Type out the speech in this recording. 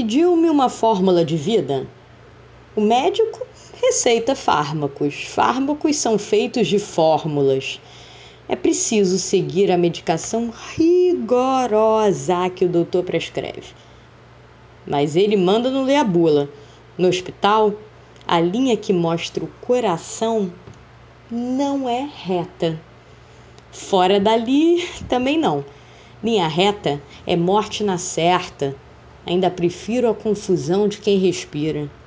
Pediu-me uma fórmula de vida. O médico receita fármacos. Fármacos são feitos de fórmulas. É preciso seguir a medicação rigorosa que o doutor prescreve. Mas ele manda não ler a bula. No hospital, a linha que mostra o coração não é reta. Fora dali, também não. Linha reta é morte na certa. Ainda prefiro a confusão de quem respira.